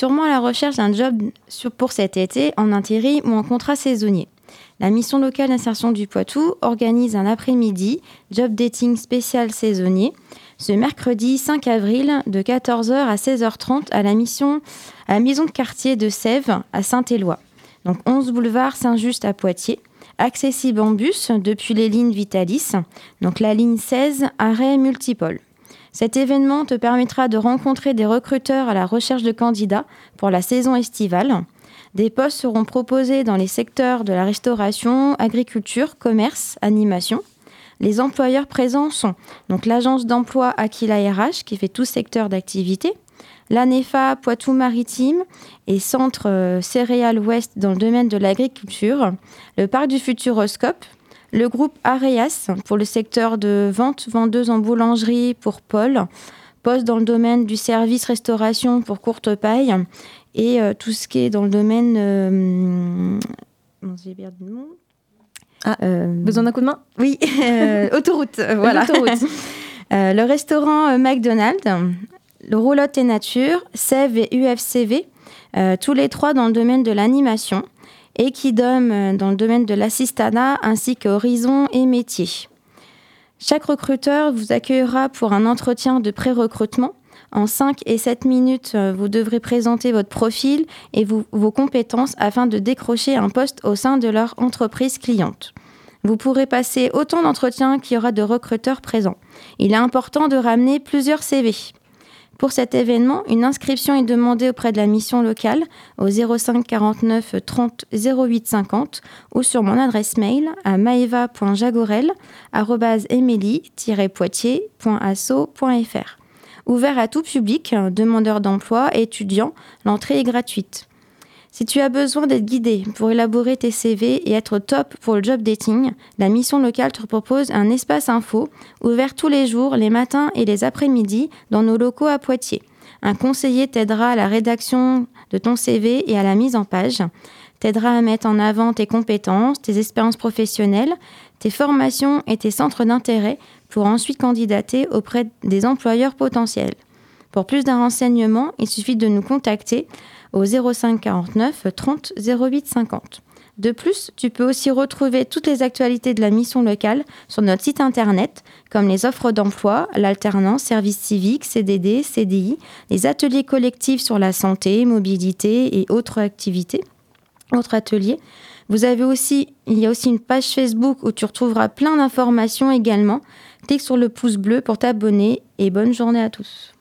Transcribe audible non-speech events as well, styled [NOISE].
Sûrement à la recherche d'un job pour cet été en intérim ou en contrat saisonnier. La mission locale d'insertion du Poitou organise un après-midi job dating spécial saisonnier ce mercredi 5 avril de 14h à 16h30 à la, mission, à la maison de quartier de Sèvres à Saint-Éloi. Donc 11 boulevard Saint-Just à Poitiers. Accessible en bus depuis les lignes Vitalis, donc la ligne 16, arrêt multipole. Cet événement te permettra de rencontrer des recruteurs à la recherche de candidats pour la saison estivale. Des postes seront proposés dans les secteurs de la restauration, agriculture, commerce, animation. Les employeurs présents sont donc l'agence d'emploi Aquila RH qui fait tout secteur d'activité, l'ANEFA Poitou-Maritime et Centre euh, Céréales Ouest dans le domaine de l'agriculture, le Parc du Futuroscope le groupe Areas pour le secteur de vente, vendeuse en boulangerie pour Paul, poste dans le domaine du service restauration pour Courte Paille et euh, tout ce qui est dans le domaine. Euh, j'ai perdu le nom. Ah, euh, besoin d'un coup de main? Oui, autoroute, voilà. [LAUGHS] le restaurant McDonald's, le Roulotte et Nature, SEV et UFCV, tous les trois dans le domaine de l'animation et qui euh, dans le domaine de l'assistanat ainsi qu'horizon et métier. Chaque recruteur vous accueillera pour un entretien de pré-recrutement. En 5 et 7 minutes, euh, vous devrez présenter votre profil et vos compétences afin de décrocher un poste au sein de leur entreprise cliente. Vous pourrez passer autant d'entretiens qu'il y aura de recruteurs présents. Il est important de ramener plusieurs CV. Pour cet événement, une inscription est demandée auprès de la mission locale au 05 49 30 08 50 ou sur mon adresse mail à maeva.jagorel-poitiers.asso.fr. Ouvert à tout public, demandeurs d'emploi, étudiants, l'entrée est gratuite. Si tu as besoin d'être guidé pour élaborer tes CV et être top pour le job dating, la mission locale te propose un espace info ouvert tous les jours, les matins et les après-midi dans nos locaux à Poitiers. Un conseiller t'aidera à la rédaction de ton CV et à la mise en page, t'aidera à mettre en avant tes compétences, tes expériences professionnelles, tes formations et tes centres d'intérêt pour ensuite candidater auprès des employeurs potentiels. Pour plus d'un renseignement, il suffit de nous contacter au 05 49 30 08 50. De plus, tu peux aussi retrouver toutes les actualités de la mission locale sur notre site internet, comme les offres d'emploi, l'alternance, service civique, CDD, CDI, les ateliers collectifs sur la santé, mobilité et autres activités, autres ateliers. Vous avez aussi, il y a aussi une page Facebook où tu retrouveras plein d'informations également. Clique sur le pouce bleu pour t'abonner et bonne journée à tous.